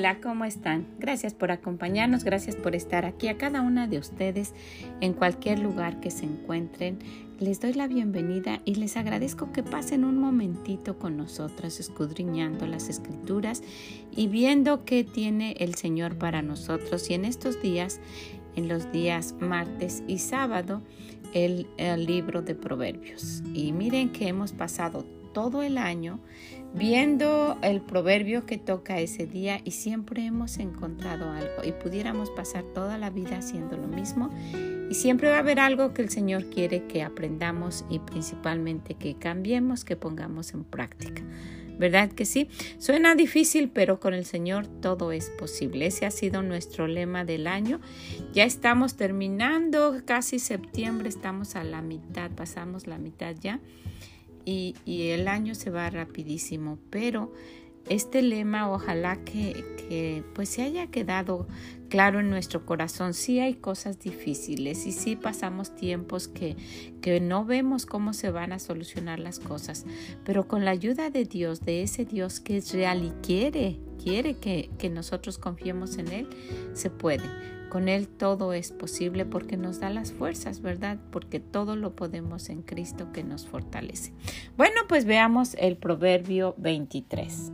Hola, ¿cómo están? Gracias por acompañarnos, gracias por estar aquí a cada una de ustedes en cualquier lugar que se encuentren. Les doy la bienvenida y les agradezco que pasen un momentito con nosotras escudriñando las escrituras y viendo qué tiene el Señor para nosotros. Y en estos días, en los días martes y sábado, el, libro de Proverbios. Y miren que hemos pasado todo el año viendo el proverbio que toca ese día y siempre hemos encontrado algo y pudiéramos pasar toda la vida haciendo lo mismo y siempre va a haber algo que el Señor quiere que aprendamos y principalmente que cambiemos, que pongamos en práctica. ¿Verdad que sí? Suena difícil, pero con el Señor todo es posible. Ese ha sido nuestro lema del año. Ya estamos terminando casi septiembre, estamos a la mitad, pasamos la mitad ya y, el año se va rapidísimo, pero este lema ojalá que, que, pues se haya quedado claro en nuestro corazón. Sí hay cosas difíciles y sí pasamos tiempos que, que no vemos cómo se van a solucionar las cosas, pero con la ayuda de Dios, de ese Dios que es real y quiere, quiere que, que nosotros confiemos en Él, se puede. Con Él todo es posible porque nos da las fuerzas, ¿verdad? Porque todo lo podemos en Cristo que nos fortalece. Bueno, pues veamos el Proverbio 23.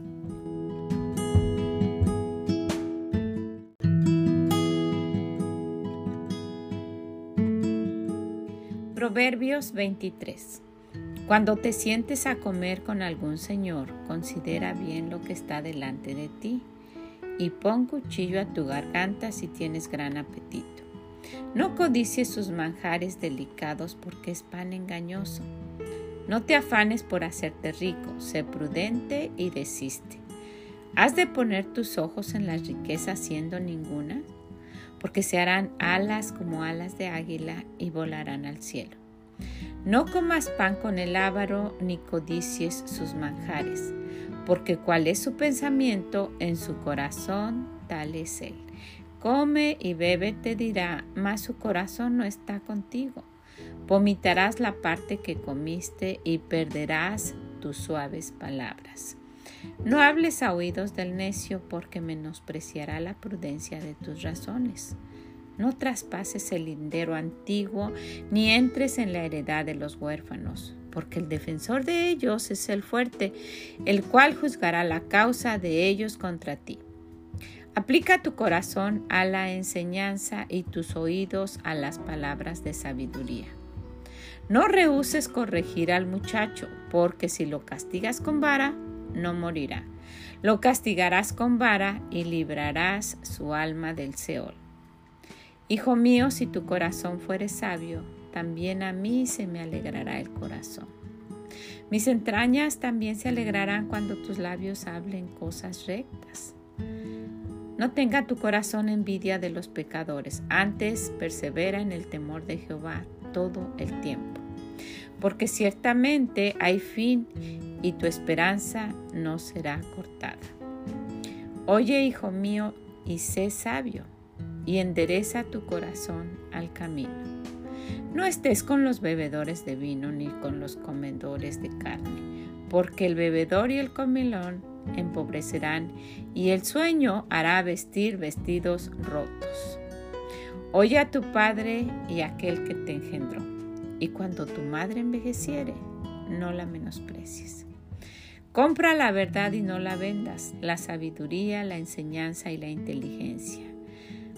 Proverbios 23. Cuando te sientes a comer con algún señor, considera bien lo que está delante de ti y pon cuchillo a tu garganta si tienes gran apetito. No codicies sus manjares delicados porque es pan engañoso. No te afanes por hacerte rico, sé prudente y desiste. ¿Has de poner tus ojos en las riquezas siendo ninguna? Porque se harán alas como alas de águila y volarán al cielo. No comas pan con el ávaro ni codicies sus manjares porque cuál es su pensamiento en su corazón, tal es él. Come y bebe, te dirá, mas su corazón no está contigo. Vomitarás la parte que comiste y perderás tus suaves palabras. No hables a oídos del necio porque menospreciará la prudencia de tus razones. No traspases el lindero antiguo ni entres en la heredad de los huérfanos porque el defensor de ellos es el fuerte, el cual juzgará la causa de ellos contra ti. Aplica tu corazón a la enseñanza y tus oídos a las palabras de sabiduría. No rehuses corregir al muchacho, porque si lo castigas con vara, no morirá. Lo castigarás con vara y librarás su alma del Seol. Hijo mío, si tu corazón fuere sabio, también a mí se me alegrará el corazón. Mis entrañas también se alegrarán cuando tus labios hablen cosas rectas. No tenga tu corazón envidia de los pecadores, antes persevera en el temor de Jehová todo el tiempo. Porque ciertamente hay fin y tu esperanza no será cortada. Oye, hijo mío, y sé sabio, y endereza tu corazón al camino. No estés con los bebedores de vino ni con los comedores de carne, porque el bebedor y el comilón empobrecerán y el sueño hará vestir vestidos rotos. Oye a tu padre y aquel que te engendró, y cuando tu madre envejeciere, no la menosprecies. Compra la verdad y no la vendas, la sabiduría, la enseñanza y la inteligencia.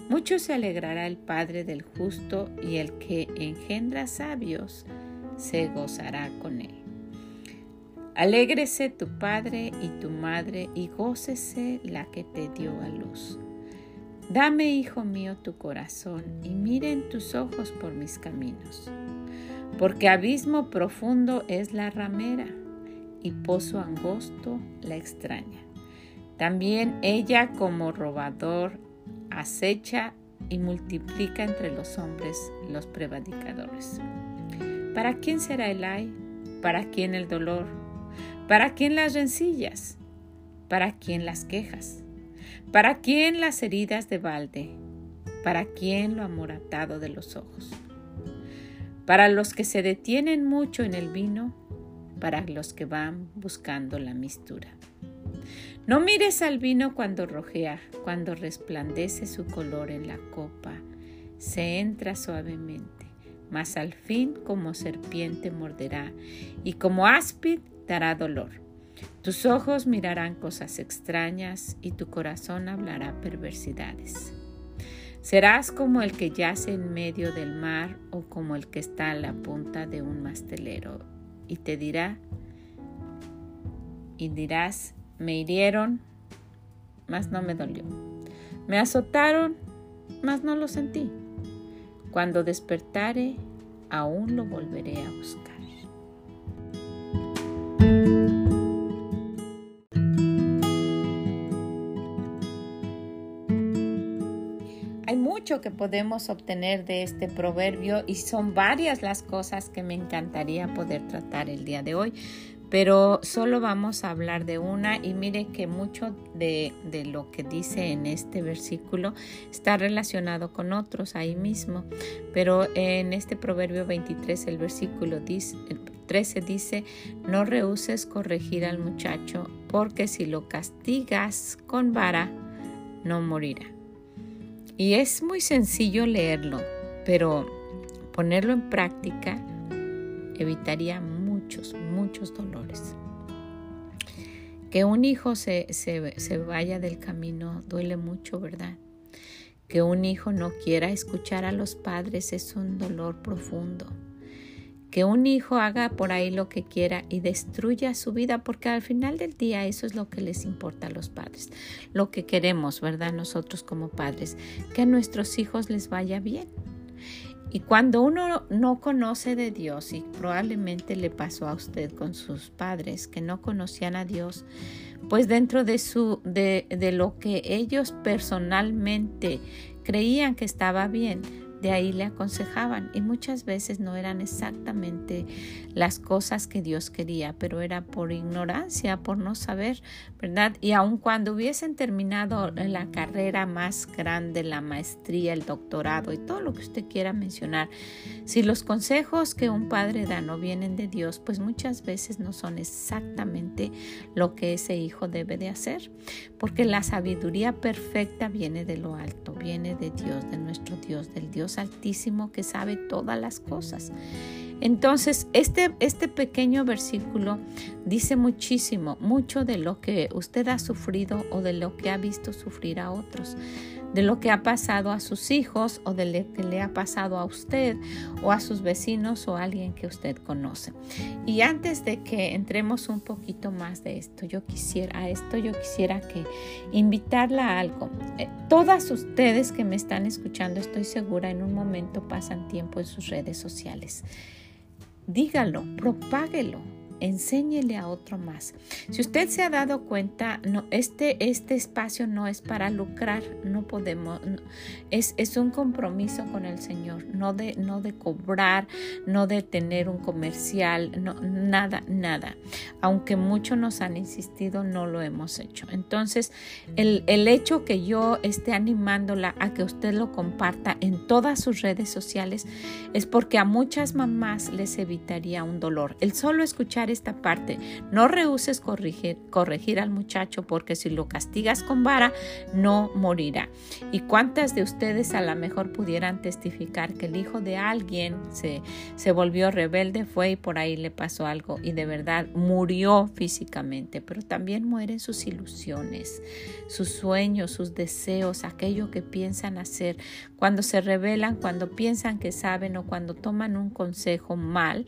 Mucho se alegrará el Padre del justo y el que engendra sabios se gozará con él. Alégrese tu padre y tu madre y gócese la que te dio a luz. Dame, hijo mío, tu corazón y miren tus ojos por mis caminos. Porque abismo profundo es la ramera y pozo angosto la extraña. También ella como robador acecha y multiplica entre los hombres los prevaricadores. ¿Para quién será el ay? ¿Para quién el dolor? ¿Para quién las rencillas? ¿Para quién las quejas? ¿Para quién las heridas de balde? ¿Para quién lo amoratado de los ojos? Para los que se detienen mucho en el vino, para los que van buscando la mistura. No mires al vino cuando rojea, cuando resplandece su color en la copa. Se entra suavemente, mas al fin como serpiente morderá y como áspid dará dolor. Tus ojos mirarán cosas extrañas y tu corazón hablará perversidades. Serás como el que yace en medio del mar o como el que está a la punta de un mastelero y te dirá y dirás me hirieron, mas no me dolió. Me azotaron, mas no lo sentí. Cuando despertare, aún lo volveré a buscar. Hay mucho que podemos obtener de este proverbio y son varias las cosas que me encantaría poder tratar el día de hoy, pero solo vamos a hablar de una y mire que mucho de, lo que dice en este versículo está relacionado con otros ahí mismo, pero en este proverbio 23 el versículo 13 dice, no rehuses corregir al muchacho, porque si lo castigas con vara, no morirá. Y es muy sencillo leerlo, pero ponerlo en práctica evitaría muchos, muchos dolores. Que un hijo se, se, vaya del camino duele mucho, ¿verdad? Que un hijo no quiera escuchar a los padres es un dolor profundo. Que un hijo haga por ahí lo que quiera y destruya su vida, porque al final del día eso es lo que les importa a los padres. Lo que queremos, ¿verdad? Nosotros como padres, que a nuestros hijos les vaya bien. Y cuando uno no conoce de Dios, y probablemente le pasó a usted con sus padres que no conocían a Dios, pues dentro de su de, de lo que ellos personalmente creían que estaba bien, de ahí le aconsejaban y muchas veces no eran exactamente las cosas que Dios quería, pero era por ignorancia, por no saber, ¿verdad? Y aun cuando hubiesen terminado la carrera más grande, la maestría, el doctorado y todo lo que usted quiera mencionar, si los consejos que un padre da no vienen de Dios, pues muchas veces no son exactamente lo que ese hijo debe de hacer, porque la sabiduría perfecta viene de lo alto, viene de Dios, de nuestro Dios, del Dios altísimo que sabe todas las cosas. Entonces, este, este pequeño versículo dice muchísimo, mucho de lo que usted ha sufrido o de lo que ha visto sufrir a otros de lo que ha pasado a sus hijos o de lo que le ha pasado a usted o a sus vecinos o a alguien que usted conoce. Y antes de que entremos un poquito más de esto, yo quisiera a esto yo quisiera que invitarla a algo. Eh, todas ustedes que me están escuchando, estoy segura en un momento pasan tiempo en sus redes sociales. Dígalo, propáguelo enséñele a otro más. Si usted se ha dado cuenta, no, este, este espacio no es para lucrar, no podemos, es, es, un compromiso con el Señor, no de, no de cobrar, no de tener un comercial, no, nada, nada. Aunque muchos nos han insistido, no lo hemos hecho. Entonces, el, el hecho que yo esté animándola a que usted lo comparta en todas sus redes sociales es porque a muchas mamás les evitaría un dolor. El solo escuchar esta parte. No rehuses corregir, corregir al muchacho porque si lo castigas con vara, no morirá. ¿Y cuántas de ustedes a lo mejor pudieran testificar que el hijo de alguien se, se volvió rebelde, fue y por ahí le pasó algo y de verdad murió físicamente, pero también mueren sus ilusiones, sus sueños, sus deseos, aquello que piensan hacer. Cuando se rebelan, cuando piensan que saben o cuando toman un consejo mal,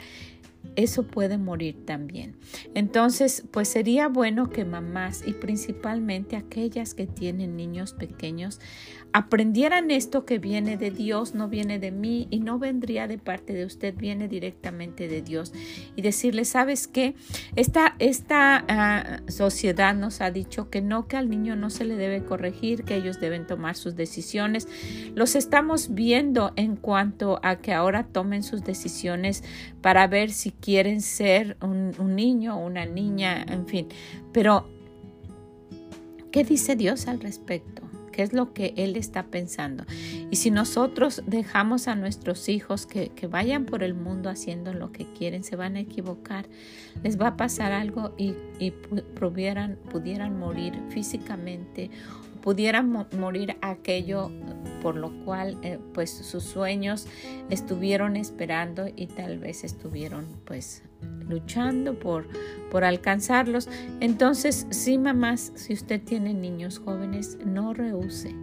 eso puede morir también. Entonces, pues sería bueno que mamás y principalmente aquellas que tienen niños pequeños aprendieran esto que viene de Dios, no viene de mí y no vendría de parte de usted, viene directamente de Dios. Y decirle, ¿sabes qué? Esta, esta ah, sociedad nos ha dicho que no, que al niño no se le debe corregir, que ellos deben tomar sus decisiones. Los estamos viendo en cuanto a que ahora tomen sus decisiones para ver si quieren ser un, un niño o una niña, en fin. Pero, ¿qué dice Dios al respecto? Es lo que Él está pensando. Y si nosotros dejamos a nuestros hijos que, vayan por el mundo haciendo lo que quieren, se van a equivocar, les va a pasar algo y, pudieran, pudieran morir físicamente, pudieran morir aquello por lo cual eh, pues sus sueños estuvieron esperando y tal vez estuvieron pues luchando por, por alcanzarlos. Entonces, sí, mamás, si usted tiene niños jóvenes, no rehúse.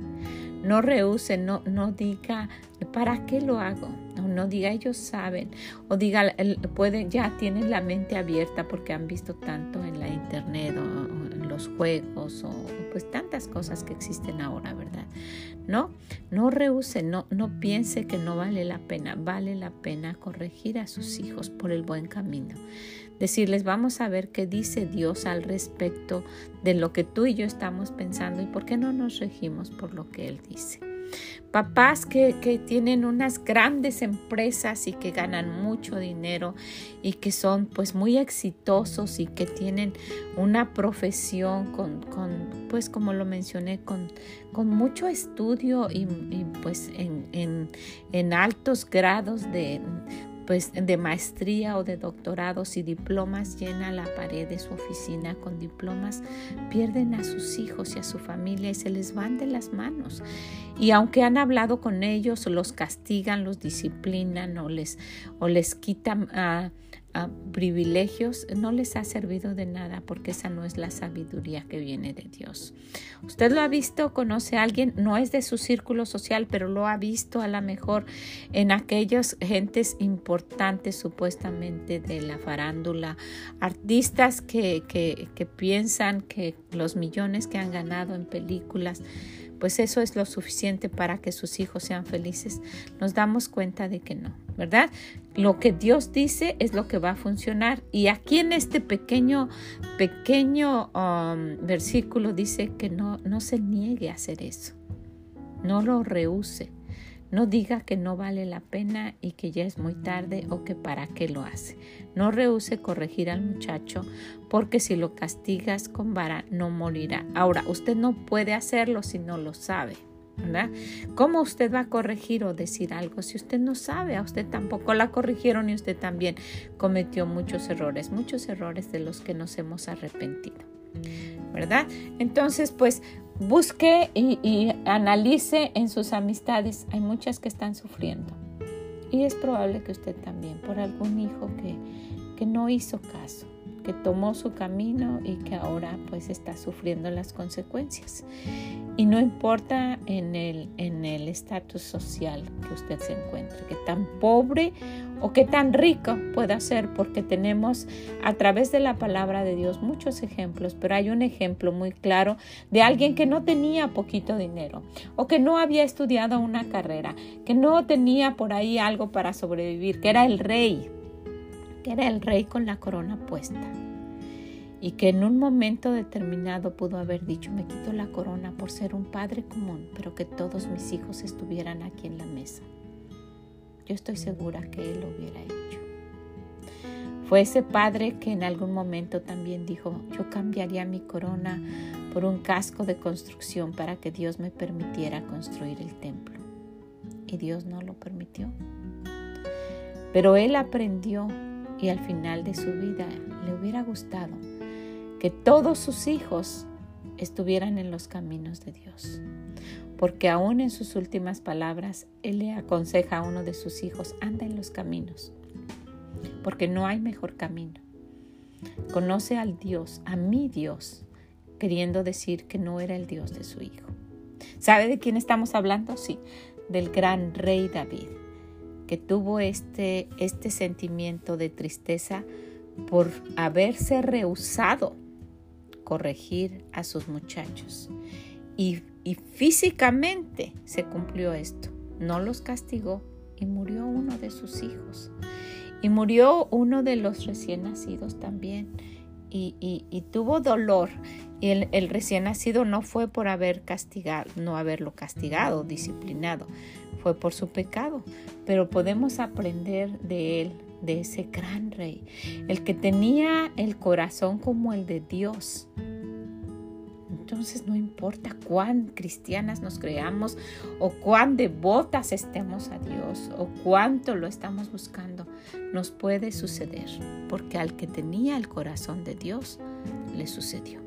No rehúse, no, no diga, ¿para qué lo hago? No, no diga, ellos saben. O diga, pueden, ya tienen la mente abierta porque han visto tanto en la internet o, juegos o pues tantas cosas que existen ahora, ¿verdad? No, no rehúse, no, no piense que no vale la pena. Vale la pena corregir a sus hijos por el buen camino decirles, vamos a ver qué dice Dios al respecto de lo que tú y yo estamos pensando y por qué no nos regimos por lo que Él dice. Papás que, tienen unas grandes empresas y que ganan mucho dinero y que son pues muy exitosos y que tienen una profesión con, pues como lo mencioné, con, con mucho estudio y, pues en, en altos grados de, pues de maestría o de doctorados y diplomas llena la pared de su oficina con diplomas, pierden a sus hijos y a su familia y se les van de las manos. Y aunque han hablado con ellos, los castigan, los disciplinan o les, o les quitan... privilegios no les ha servido de nada porque esa no es la sabiduría que viene de Dios. Usted lo ha visto, conoce a alguien, no es de su círculo social, pero lo ha visto a lo mejor en aquellas gentes importantes supuestamente de la farándula, artistas que, que piensan que los millones que han ganado en películas pues eso es lo suficiente para que sus hijos sean felices, nos damos cuenta de que no, ¿verdad? Lo que Dios dice es lo que va a funcionar. Y aquí en este pequeño, pequeño um, versículo dice que no, no se niegue a hacer eso, no lo rehúse. No diga que no vale la pena y que ya es muy tarde o que para qué lo hace. No rehúse corregir al muchacho porque si lo castigas con vara no morirá. Ahora, usted no puede hacerlo si no lo sabe. ¿verdad? ¿Cómo usted va a corregir o decir algo si usted no sabe? A usted tampoco la corrigieron y usted también cometió muchos errores, muchos errores de los que nos hemos arrepentido. ¿Verdad? Entonces, pues busque y, analice en sus amistades. Hay muchas que están sufriendo. Y es probable que usted también, por algún hijo que, que no hizo caso, que tomó su camino y que ahora pues está sufriendo las consecuencias. Y no importa en el en el estatus social que usted se encuentre, que tan pobre o que tan rico pueda ser, porque tenemos a través de la palabra de Dios muchos ejemplos, pero hay un ejemplo muy claro de alguien que no tenía poquito dinero o que no había estudiado una carrera, que no tenía por ahí algo para sobrevivir, que era el rey era el rey con la corona puesta y que en un momento determinado pudo haber dicho me quito la corona por ser un padre común, pero que todos mis hijos estuvieran aquí en la mesa. Yo estoy segura que él lo hubiera hecho. Fue ese padre que en algún momento también dijo, yo cambiaría mi corona por un casco de construcción para que Dios me permitiera construir el templo. Y Dios no lo permitió. Pero él aprendió y al final de su vida le hubiera gustado que todos sus hijos estuvieran en los caminos de Dios. Porque aún en sus últimas palabras, Él le aconseja a uno de sus hijos, anda en los caminos, porque no hay mejor camino. Conoce al Dios, a mi Dios, queriendo decir que no era el Dios de su hijo. ¿Sabe de quién estamos hablando? Sí, del gran rey David que tuvo este, este sentimiento de tristeza por haberse rehusado corregir a sus muchachos y, y físicamente se cumplió esto. No los castigó y murió uno de sus hijos. Y murió uno de los recién nacidos también. Y, tuvo dolor. Y el, recién nacido no fue por haber castigado, no haberlo castigado, disciplinado, fue por su pecado. Pero podemos aprender de él, de ese gran rey, el que tenía el corazón como el de Dios, entonces no importa cuán cristianas nos creamos o cuán devotas estemos a Dios o cuánto lo estamos buscando, nos puede suceder, porque al que tenía el corazón de Dios le sucedió.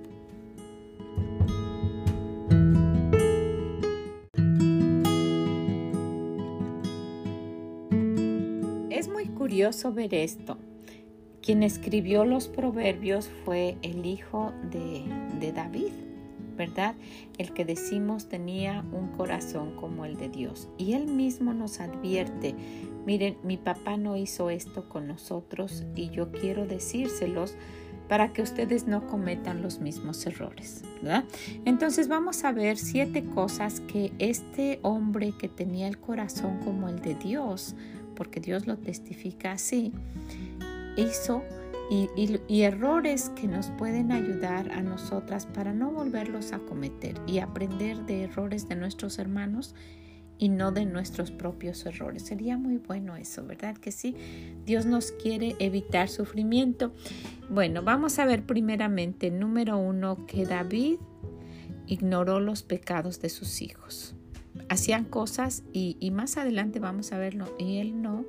Curioso ver esto. Quien escribió los proverbios fue el hijo de, David, ¿verdad? El que decimos tenía un corazón como el de Dios. Y Él mismo nos advierte, miren, mi papá no hizo esto con nosotros y yo quiero decírselos para que ustedes no cometan los mismos errores. Entonces vamos a ver siete cosas que este hombre que tenía el corazón como el de Dios, porque Dios lo testifica así, hizo y, errores que nos pueden ayudar a nosotras para no volverlos a cometer y aprender de errores de nuestros hermanos y no de nuestros propios errores. Sería muy bueno eso, ¿verdad? Que sí, Dios nos quiere evitar sufrimiento. Bueno, vamos a ver primeramente, número uno, que David ignoró los pecados de sus hijos. Hacían cosas y, y más adelante vamos a verlo, y él no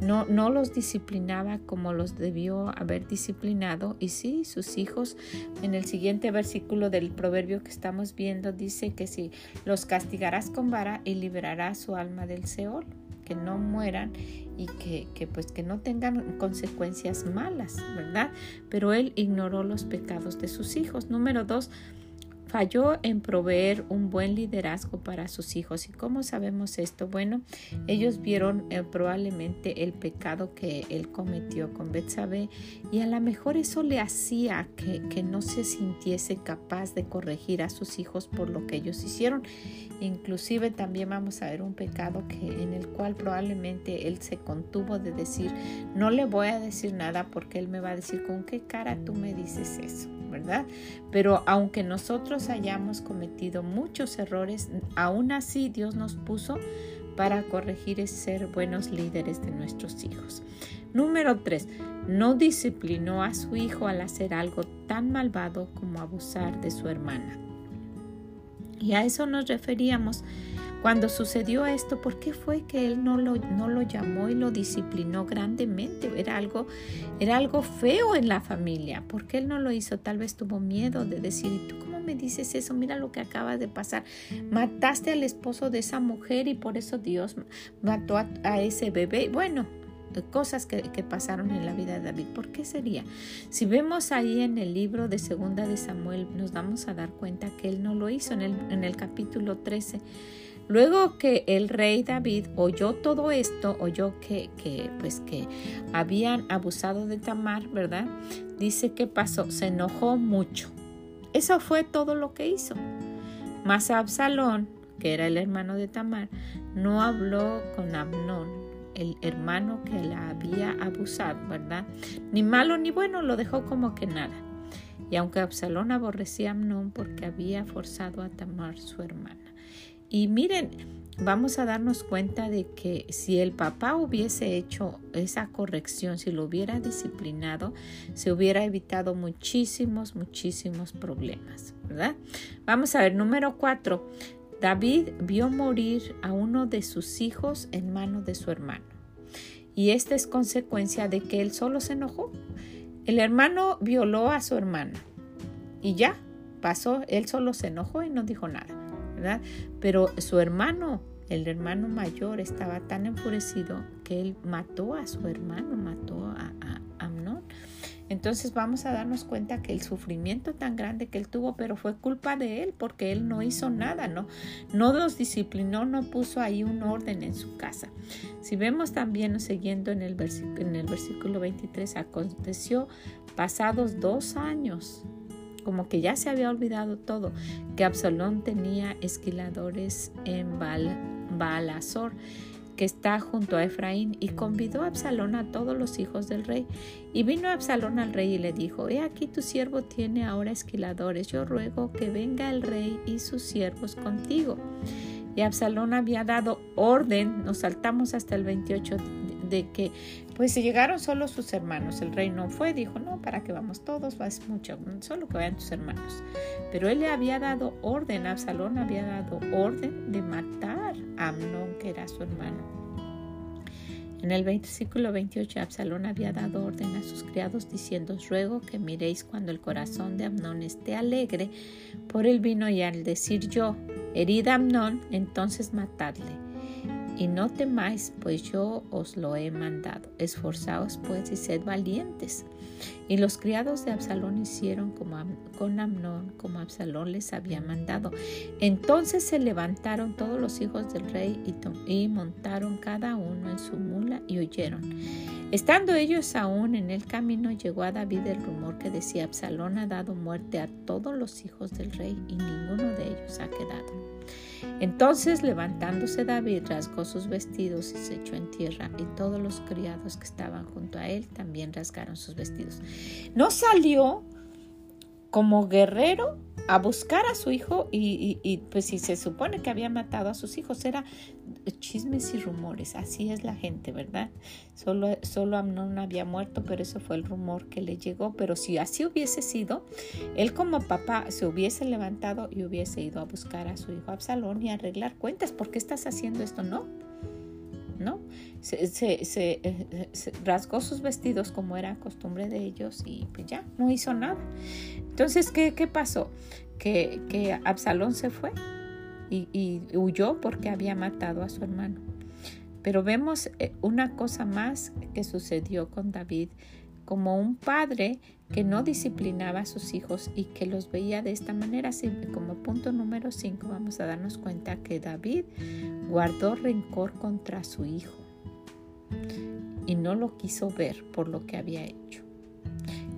no, no los disciplinaba como los debió haber disciplinado. Y sí, sus hijos, en el siguiente versículo del proverbio que estamos viendo, dice que si los castigarás con vara y liberarás su alma del Seol, que no mueran y que, que, pues que no tengan consecuencias malas, ¿verdad? Pero él ignoró los pecados de sus hijos. Número dos, falló en proveer un buen liderazgo para sus hijos. ¿Y cómo sabemos esto? Bueno, ellos vieron eh, probablemente el pecado que él cometió con Betsabé y a lo mejor eso le hacía que, que no se sintiese capaz de corregir a sus hijos por lo que ellos hicieron. Inclusive también vamos a ver un pecado que en el cual probablemente él se contuvo de decir, no le voy a decir nada porque él me va a decir con qué cara tú me dices eso. ¿Verdad? Pero aunque nosotros hayamos cometido muchos errores, aún así Dios nos puso para corregir ser buenos líderes de nuestros hijos. Número 3. No disciplinó a su hijo al hacer algo tan malvado como abusar de su hermana. Y a eso nos referíamos cuando sucedió esto, ¿por qué fue que él no lo, no lo llamó y lo disciplinó grandemente? Era algo, era algo feo en la familia. ¿Por qué él no lo hizo? Tal vez tuvo miedo de decir, ¿y tú cómo me dices eso? Mira lo que acaba de pasar. Mataste al esposo de esa mujer y por eso Dios mató a, ese bebé. Bueno, cosas que, pasaron en la vida de David. ¿Por qué sería? Si vemos ahí en el libro de Segunda de Samuel, nos vamos a dar cuenta que él no lo hizo en el, en el capítulo 13. Luego que el rey David oyó todo esto, oyó que, que, pues que habían abusado de Tamar, ¿verdad? Dice que pasó, se enojó mucho. Eso fue todo lo que hizo. Mas Absalón, que era el hermano de Tamar, no habló con Abnón, el hermano que la había abusado, ¿verdad? Ni malo ni bueno, lo dejó como que nada. Y aunque Absalón aborrecía a Amnón porque había forzado a Tamar su hermana. Y miren, vamos a darnos cuenta de que si el papá hubiese hecho esa corrección, si lo hubiera disciplinado, se hubiera evitado muchísimos, muchísimos problemas, ¿verdad? Vamos a ver, número cuatro. David vio morir a uno de sus hijos en manos de su hermano. Y esta es consecuencia de que él solo se enojó. El hermano violó a su hermana y ya pasó, él solo se enojó y no dijo nada. Pero su hermano, el hermano mayor, estaba tan enfurecido que él mató a su hermano, mató a. Entonces vamos a darnos cuenta que el sufrimiento tan grande que él tuvo, pero fue culpa de él porque él no hizo nada, no, no los disciplinó, no puso ahí un orden en su casa. Si vemos también, siguiendo en el, versículo 23, aconteció pasados dos años como que ya se había olvidado todo, que Absalón tenía esquiladores en Baal, Baalazor, que está junto a Efraín, y convidó a Absalón a todos los hijos del rey. Y vino Absalón al rey y le dijo, He aquí tu siervo tiene ahora esquiladores, yo ruego que venga el rey y sus siervos contigo. Y Absalón había dado orden, nos saltamos hasta el 28 de que pues se llegaron solo sus hermanos. El rey no fue, dijo, no, para que vamos todos, es mucho, solo que vayan tus hermanos. Pero él le había dado orden, Absalón había dado orden de matar a Amnón, que era su hermano. En el versículo 28 Absalón había dado orden a sus criados diciendo, ruego que miréis cuando el corazón de Amnón esté alegre por el vino y al decir yo, herida Amnón, entonces matadle y no temáis, pues yo os lo he mandado. Esforzaos pues y sed valientes. Y los criados de Absalón hicieron como con Amnón, como Absalón les había mandado. Entonces se levantaron todos los hijos del rey y, y montaron cada uno en su mula y huyeron. Estando ellos aún en el camino, llegó a David el rumor que decía, Absalón ha dado muerte a todos los hijos del rey y ninguno de ellos ha quedado. Entonces levantándose David rasgó sus vestidos y se echó en tierra y todos los criados que estaban junto a él también rasgaron sus vestidos. No salió como guerrero a buscar a su hijo y, pues si se supone que había matado a sus hijos, era chismes y rumores, así es la gente, ¿verdad? Solo, solo Amnón había muerto, pero eso fue el rumor que le llegó, pero si así hubiese sido, él como papá se hubiese levantado y hubiese ido a buscar a su hijo Absalón y arreglar cuentas, ¿por qué estás haciendo esto? No, ¿no? Se, se, rasgó sus vestidos como era costumbre de ellos y pues ya, no hizo nada. Entonces, ¿qué, qué pasó? Que, que, Absalón se fue y, y huyó porque había matado a su hermano. Pero vemos eh, una cosa más que sucedió con David como un padre que no disciplinaba a sus hijos y que los veía de esta manera. Como punto número 5 vamos a darnos cuenta que David guardó rencor contra su hijo y no lo quiso ver por lo que había hecho.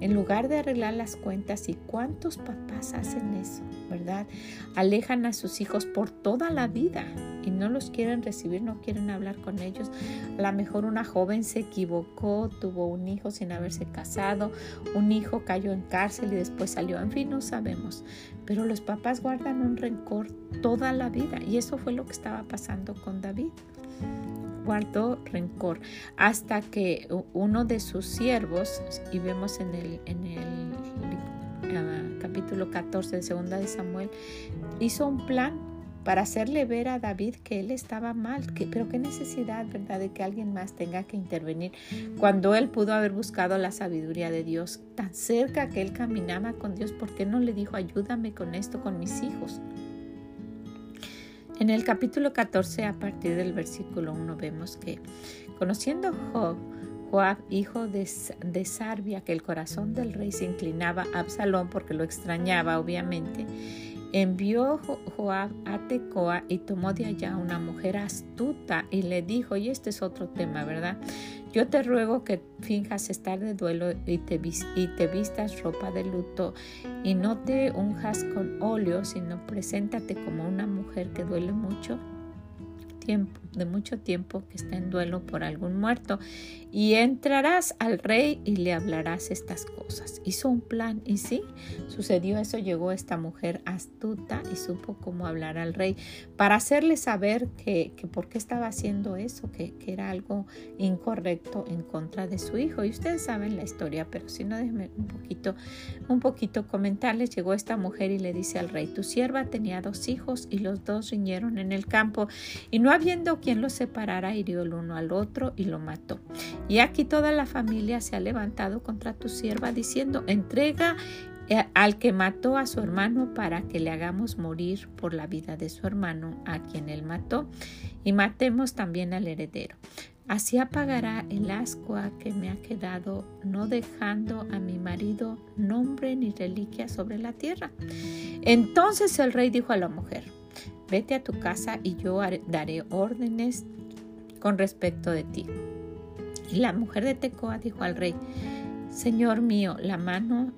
En lugar de arreglar las cuentas, ¿y cuántos papás hacen eso? ¿Verdad? Alejan a sus hijos por toda la vida y no los quieren recibir, no quieren hablar con ellos. A lo mejor una joven se equivocó, tuvo un hijo sin haberse casado, un hijo cayó en cárcel y después salió. En fin, no sabemos. Pero los papás guardan un rencor toda la vida y eso fue lo que estaba pasando con David guardó rencor hasta que uno de sus siervos, y vemos en el, en el uh, capítulo 14 de segunda de Samuel, hizo un plan para hacerle ver a David que él estaba mal, pero qué necesidad, ¿verdad?, de que alguien más tenga que intervenir cuando él pudo haber buscado la sabiduría de Dios tan cerca que él caminaba con Dios, ¿por qué no le dijo, ayúdame con esto, con mis hijos? En el capítulo 14, a partir del versículo 1, vemos que, conociendo Job, Joab, hijo de, de Sarbia, que el corazón del rey se inclinaba a Absalón porque lo extrañaba, obviamente, envió Joab a Tecoa y tomó de allá una mujer astuta y le dijo, y este es otro tema, ¿verdad? Yo te ruego que finjas estar de duelo y te, y te vistas ropa de luto y no te unjas con óleo, sino preséntate como una mujer que duele mucho tiempo, de mucho tiempo que está en duelo por algún muerto, y entrarás al rey y le hablarás estas cosas. Hizo un plan y sí, sucedió eso, llegó esta mujer astuta y supo cómo hablar al rey para hacerle saber que, que por qué estaba haciendo eso, que, que, era algo incorrecto en contra de su hijo. Y ustedes saben la historia, pero si no, déjenme un poquito, un poquito comentarles. Llegó esta mujer y le dice al rey, tu sierva tenía dos hijos y los dos riñeron en el campo y no habiendo quien los separara, hirió el uno al otro y lo mató. Y aquí toda la familia se ha levantado contra tu sierva diciendo, entrega eh, al que mató a su hermano para que le hagamos morir por la vida de su hermano a quien él mató y matemos también al heredero. Así apagará el ascua que me ha quedado, no dejando a mi marido nombre ni reliquia sobre la tierra. Entonces el rey dijo a la mujer, vete a tu casa y yo daré órdenes con respecto de ti. Y la mujer de Tecoa dijo al rey, Señor mío, la mano,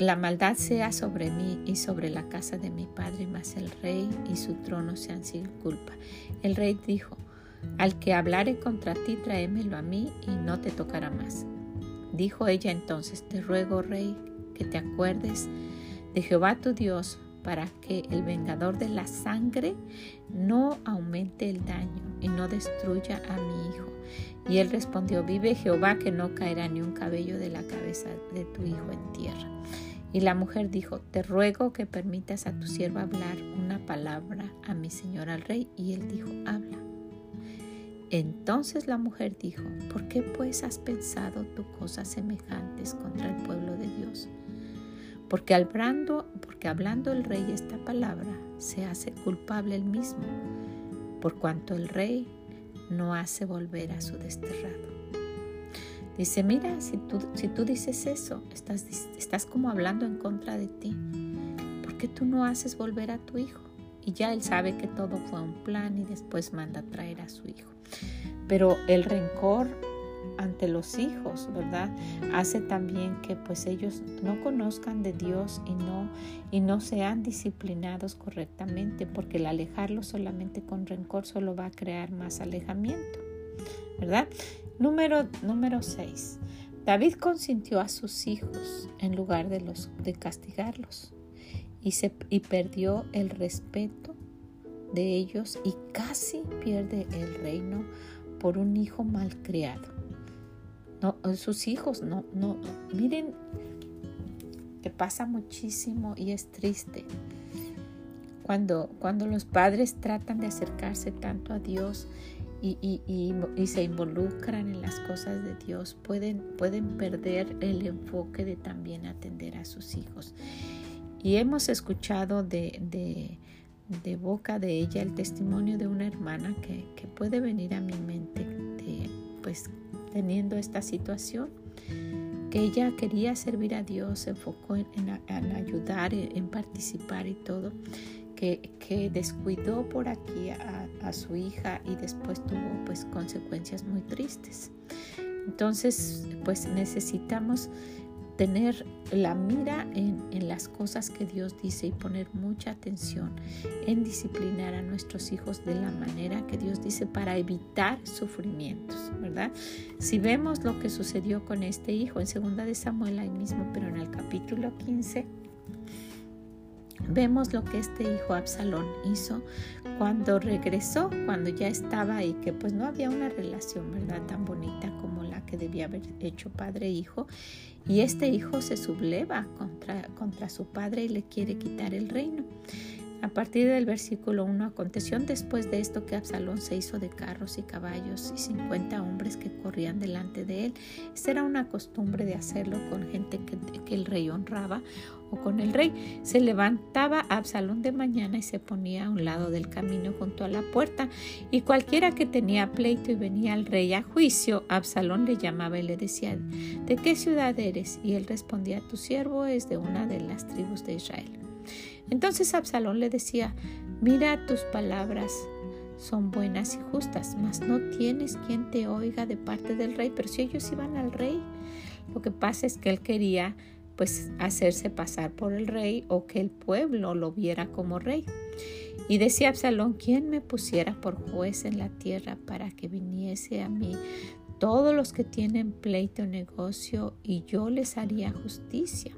la maldad sea sobre mí y sobre la casa de mi padre, mas el rey y su trono sean sin culpa. El rey dijo, al que hablare contra ti, tráemelo a mí y no te tocará más. Dijo ella entonces, te ruego, rey, que te acuerdes de Jehová tu Dios, para que el vengador de la sangre no aumente el daño y no destruya a mi hijo. Y él respondió, vive Jehová que no caerá ni un cabello de la cabeza de tu hijo en tierra. Y la mujer dijo, te ruego que permitas a tu siervo hablar una palabra a mi señor al rey. Y él dijo, habla. Entonces la mujer dijo, ¿por qué pues has pensado tú cosas semejantes contra el pueblo de Dios? Porque hablando, porque hablando el rey esta palabra, se hace culpable el mismo, por cuanto el rey no hace volver a su desterrado. Dice, mira, si tú, dices eso, estás, estás como hablando en contra de ti. ¿Por qué tú no haces volver a tu hijo? Y ya él sabe que todo fue un plan y después manda a traer a su hijo. Pero el rencor ante los hijos, ¿verdad? Hace también que pues ellos no conozcan de Dios y no y no sean disciplinados correctamente, porque el alejarlos solamente con rencor solo va a crear más alejamiento, ¿verdad? Número, número 6. David consintió a sus hijos en lugar de, los, de castigarlos y, se, y perdió el respeto de ellos y casi pierde el reino por un hijo malcriado. Sus hijos no, no, miren que pasa muchísimo y es triste. Cuando, cuando los padres tratan de acercarse tanto a Dios y, se involucran en las cosas de Dios, pueden, pueden perder el enfoque de también atender a sus hijos. Y hemos escuchado de, de, boca de ella el testimonio de una hermana que, puede venir a mi mente, pues teniendo esta situación, que ella quería servir a Dios, se enfocó en, ayudar, en participar y todo que, descuidó por aquí a, su hija y después tuvo pues consecuencias muy tristes. Entonces pues necesitamos tener la mira en, las cosas que Dios dice y poner mucha atención en disciplinar a nuestros hijos de la manera que Dios dice para evitar sufrimientos, ¿verdad? Si vemos lo que sucedió con este hijo en segunda de Samuel ahí mismo, pero en el capítulo 15 Vemos lo que este hijo Absalón hizo cuando regresó, cuando ya estaba ahí, que pues no había una relación, ¿verdad? Tan bonita como la que debía haber hecho padre e hijo. Y este hijo se subleva contra, contra su padre y le quiere quitar el reino. A partir del versículo 1, aconteció después de esto que Absalón se hizo de carros y caballos y 50 hombres que corrían delante de él. Esta era una costumbre de hacerlo con gente que, que el rey honraba o con el rey. Se levantaba Absalón de mañana y se ponía a un lado del camino junto a la puerta y cualquiera que tenía pleito y venía al rey a juicio, Absalón le llamaba y le decía, ¿de qué ciudad eres? Y él respondía, tu siervo es de una de las tribus de Israel. Entonces Absalón le decía, mira tus palabras son buenas y justas, mas no tienes quien te oiga de parte del rey. Pero si ellos iban al rey, lo que pasa es que él quería pues hacerse pasar por el rey o que el pueblo lo viera como rey. Y decía Absalón, ¿quién me pusiera por juez en la tierra para que viniese a mí todos los que tienen pleito negocio y yo les haría justicia?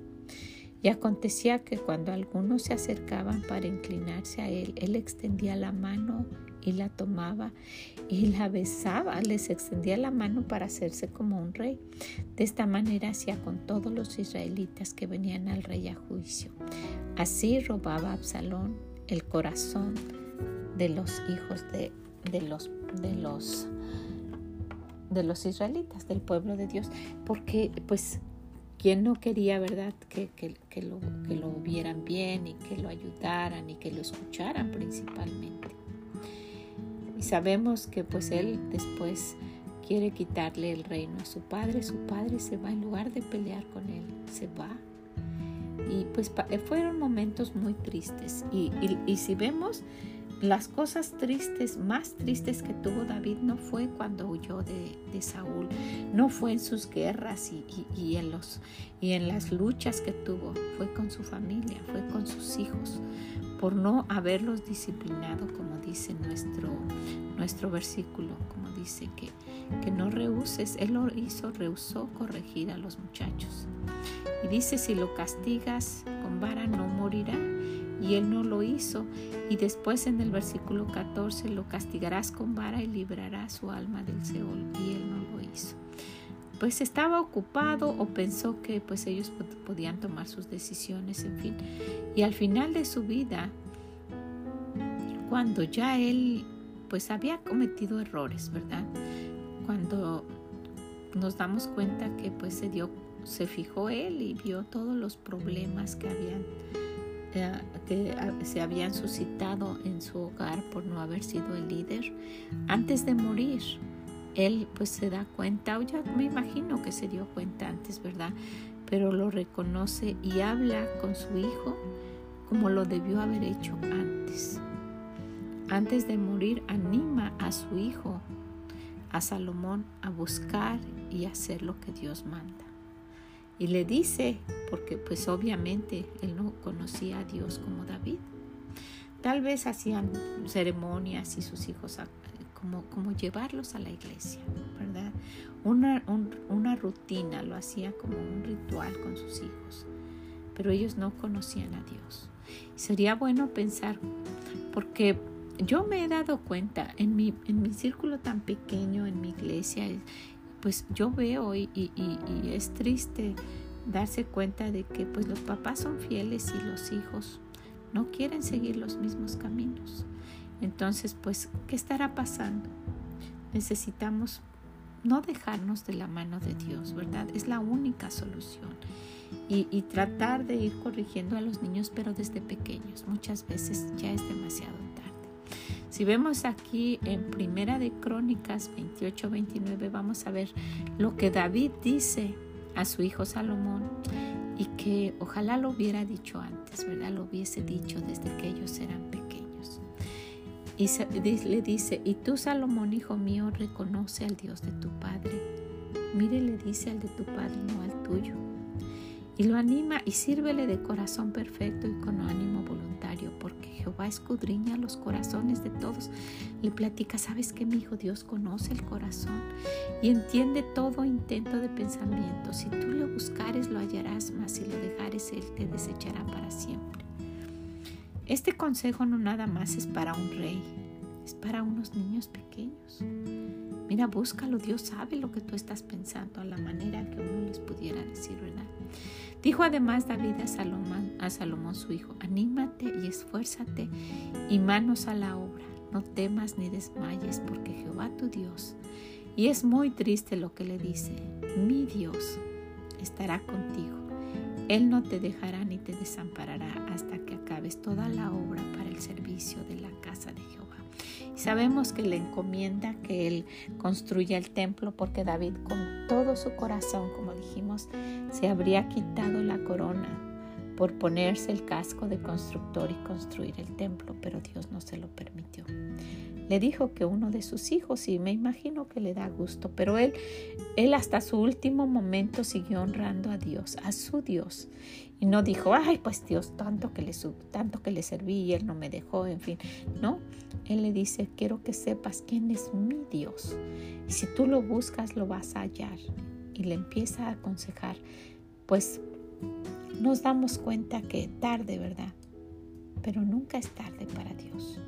Y acontecía que cuando algunos se acercaban para inclinarse a él, él extendía la mano y la tomaba y la besaba, les extendía la mano para hacerse como un rey. De esta manera hacía con todos los israelitas que venían al rey a juicio. Así robaba Absalón el corazón de los hijos de, de los de los de los israelitas, del pueblo de Dios, porque pues ¿Quién no quería, verdad, que, lo, que lo vieran bien y que lo ayudaran y que lo escucharan principalmente? Y sabemos que pues él después quiere quitarle el reino a su padre. Su padre se va en lugar de pelear con él, se va. Y pues fueron momentos muy tristes. Y, y si vemos las cosas tristes, más tristes que tuvo David no fue cuando huyó de, Saúl, no fue en sus guerras y, y en las luchas que tuvo, fue con su familia, fue con sus hijos, por no haberlos disciplinado, como dice nuestro, nuestro versículo, como dice que, que no rehuses, él lo hizo, rehusó corregir a los muchachos. Y dice, si lo castigas con vara no morirá y él no lo hizo. Y después en el versículo 14 lo castigarás con vara y librarás su alma del Seol y él no lo hizo. Pues estaba ocupado o pensó que pues ellos podían tomar sus decisiones, en fin. Y al final de su vida, cuando ya él pues había cometido errores, ¿verdad? Cuando nos damos cuenta que pues se dio se fijó él y vio todos los problemas que habían que se habían suscitado en su hogar por no haber sido el líder, antes de morir, él pues se da cuenta, o ya me imagino que se dio cuenta antes, ¿verdad? Pero lo reconoce y habla con su hijo como lo debió haber hecho antes. Antes de morir, anima a su hijo, a Salomón, a buscar y hacer lo que Dios manda. Y le dice, porque pues obviamente él no conocía a Dios como David. Tal vez hacían ceremonias y sus hijos como, como llevarlos a la iglesia, ¿verdad? Una, una rutina, lo hacía como un ritual con sus hijos, pero ellos no conocían a Dios. Sería bueno pensar, porque yo me he dado cuenta en mi, en mi círculo tan pequeño, en mi iglesia, pues yo veo y, es triste darse cuenta de que pues los papás son fieles y los hijos no quieren seguir los mismos caminos. Entonces, pues, ¿qué estará pasando? Necesitamos no dejarnos de la mano de Dios, ¿verdad? Es la única solución. Y, y, tratar de ir corrigiendo a los niños, pero desde pequeños. Muchas veces ya es demasiado. Si vemos aquí en Primera de Crónicas 28-29, vamos a ver lo que David dice a su hijo Salomón y que ojalá lo hubiera dicho antes, ¿verdad? Lo hubiese dicho desde que ellos eran pequeños. Y le dice, y tú Salomón, hijo mío, reconoce al Dios de tu Padre. Mire, le dice al de tu Padre, no al tuyo. Y lo anima y sírvele de corazón perfecto y con ánimo voluntario, porque Jehová escudriña los corazones de todos. Le platica, sabes que mi hijo Dios conoce el corazón y entiende todo intento de pensamiento. Si tú lo buscares, lo hallarás, mas si lo dejares, Él te desechará para siempre. Este consejo no nada más es para un rey, es para unos niños pequeños. Mira, búscalo, Dios sabe lo que tú estás pensando, a la manera que uno les pudiera decir, ¿verdad? Dijo además David a Salomón, a Salomón su hijo, anímate y esfuérzate y manos a la obra, no temas ni desmayes, porque Jehová tu Dios. Y es muy triste lo que le dice, mi Dios estará contigo. Él no te dejará ni te desamparará hasta que acabes toda la obra para el servicio de la casa de Jehová. Sabemos que le encomienda que él construya el templo porque David con todo su corazón, como dijimos, se habría quitado la corona por ponerse el casco de constructor y construir el templo, pero Dios no se lo permitió. Le dijo que uno de sus hijos, y me imagino que le da gusto, pero él, él hasta su último momento siguió honrando a Dios, a su Dios. Y no dijo, ay, pues Dios, tanto que le, tanto que le serví y él no me dejó, en fin. No, él le dice, quiero que sepas quién es mi Dios. Y si tú lo buscas, lo vas a hallar. Y le empieza a aconsejar, pues nos damos cuenta que tarde, ¿verdad? Pero nunca es tarde para Dios.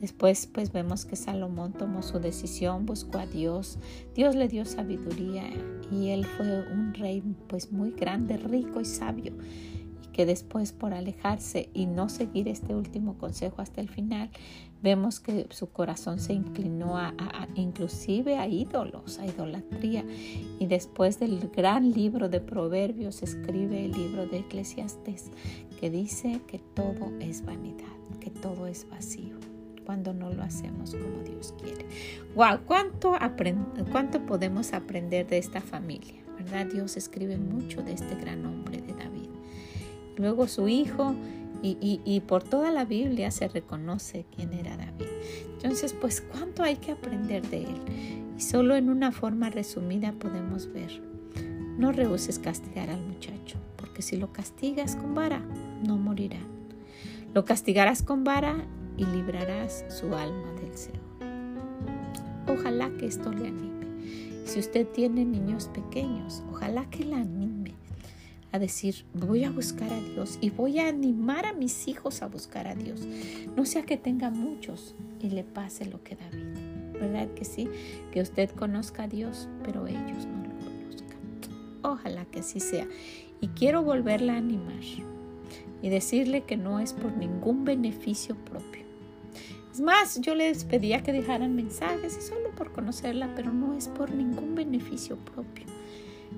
Después pues vemos que Salomón tomó su decisión, buscó a Dios, Dios le dio sabiduría y él fue un rey pues muy grande, rico y sabio y que después por alejarse y no seguir este último consejo hasta el final, vemos que su corazón se inclinó a, inclusive a ídolos, a idolatría y después del gran libro de Proverbios escribe el libro de Eclesiastes que dice que todo es vanidad, que todo es vacío cuando no lo hacemos como Dios quiere. ¡Wow! ¿Cuánto, cuánto podemos aprender de esta familia? ¿Verdad? Dios escribe mucho de este gran hombre de David. Luego su hijo Y, por toda la Biblia se reconoce quién era David. Entonces, pues, ¿cuánto hay que aprender de él? Y solo en una forma resumida podemos ver. No rehuses castigar al muchacho, porque si lo castigas con vara, no morirá. Lo castigarás con vara y librarás su alma del Seol. Ojalá que esto le anime. Si usted tiene niños pequeños, ojalá que la anime a decir, voy a buscar a Dios y voy a animar a mis hijos a buscar a Dios. No sea que tenga muchos y le pase lo que David. ¿Verdad que sí? Que usted conozca a Dios, pero ellos no lo conozcan. Ojalá que así sea. Y quiero volverla a animar y decirle que no es por ningún beneficio propio. Más, yo les pedía que dejaran mensajes y solo por conocerla, pero no es por ningún beneficio propio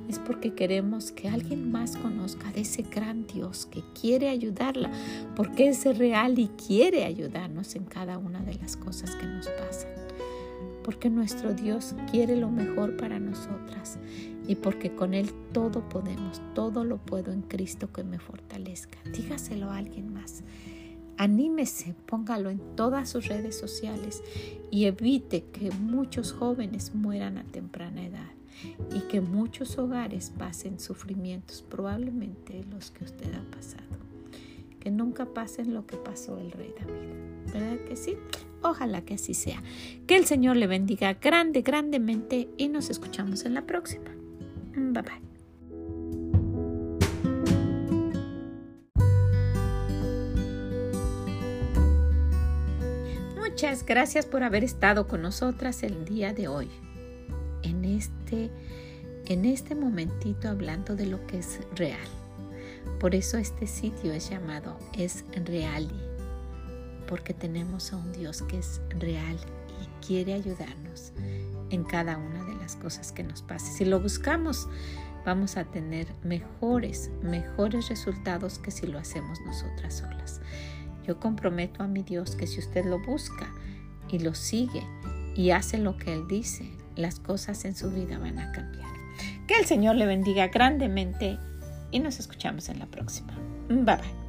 es porque queremos que alguien más conozca de ese gran Dios que quiere ayudarla, porque es real y quiere ayudarnos en cada una de las cosas que nos pasan. Porque nuestro Dios quiere lo mejor para nosotras y porque con Él todo podemos, todo lo puedo en Cristo que me fortalezca. Dígaselo a alguien más. Anímese, póngalo en todas sus redes sociales y evite que muchos jóvenes mueran a temprana edad y que muchos hogares pasen sufrimientos, probablemente los que usted ha pasado. Que nunca pasen lo que pasó el rey David. ¿Verdad que sí? Ojalá que así sea. Que el Señor le bendiga grande, grandemente y nos escuchamos en la próxima. Bye bye. Muchas gracias por haber estado con nosotras el día de hoy en este, en este momentito hablando de lo que es real. Por eso este sitio es llamado Es Reali, porque tenemos a un Dios que es real y quiere ayudarnos en cada una de las cosas que nos pase. Si lo buscamos, vamos a tener mejores, mejores resultados que si lo hacemos nosotras solas. Yo comprometo a mi Dios que si usted lo busca y lo sigue y hace lo que Él dice, las cosas en su vida van a cambiar. Que el Señor le bendiga grandemente y nos escuchamos en la próxima. Bye bye.